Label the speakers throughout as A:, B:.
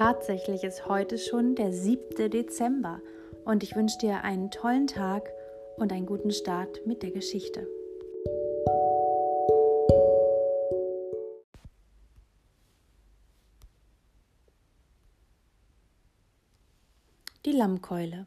A: Tatsächlich ist heute schon der 7. Dezember und ich wünsche dir einen tollen Tag und einen guten Start mit der Geschichte. Die Lammkeule.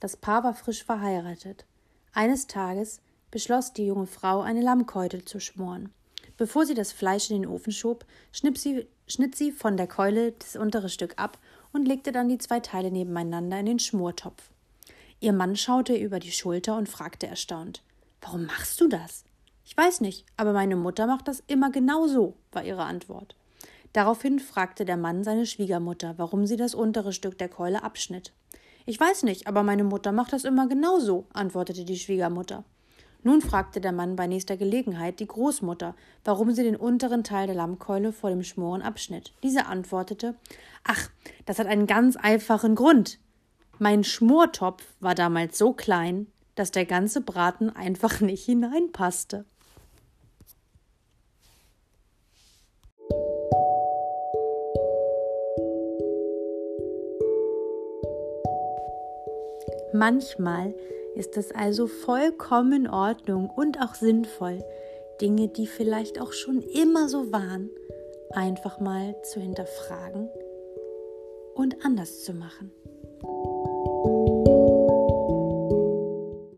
A: Das Paar war frisch verheiratet. Eines Tages beschloss die junge Frau, eine Lammkeule zu schmoren. Bevor sie das Fleisch in den Ofen schob, schnitt sie, schnitt sie von der Keule das untere Stück ab und legte dann die zwei Teile nebeneinander in den Schmortopf. Ihr Mann schaute über die Schulter und fragte erstaunt Warum machst du das? Ich weiß nicht, aber meine Mutter macht das immer genau so, war ihre Antwort. Daraufhin fragte der Mann seine Schwiegermutter, warum sie das untere Stück der Keule abschnitt. Ich weiß nicht, aber meine Mutter macht das immer genau so, antwortete die Schwiegermutter. Nun fragte der Mann bei nächster Gelegenheit die Großmutter, warum sie den unteren Teil der Lammkeule vor dem Schmoren abschnitt. Diese antwortete Ach, das hat einen ganz einfachen Grund. Mein Schmortopf war damals so klein, dass der ganze Braten einfach nicht hineinpasste. Manchmal ist es also vollkommen in Ordnung und auch sinnvoll, Dinge, die vielleicht auch schon immer so waren, einfach mal zu hinterfragen und anders zu machen.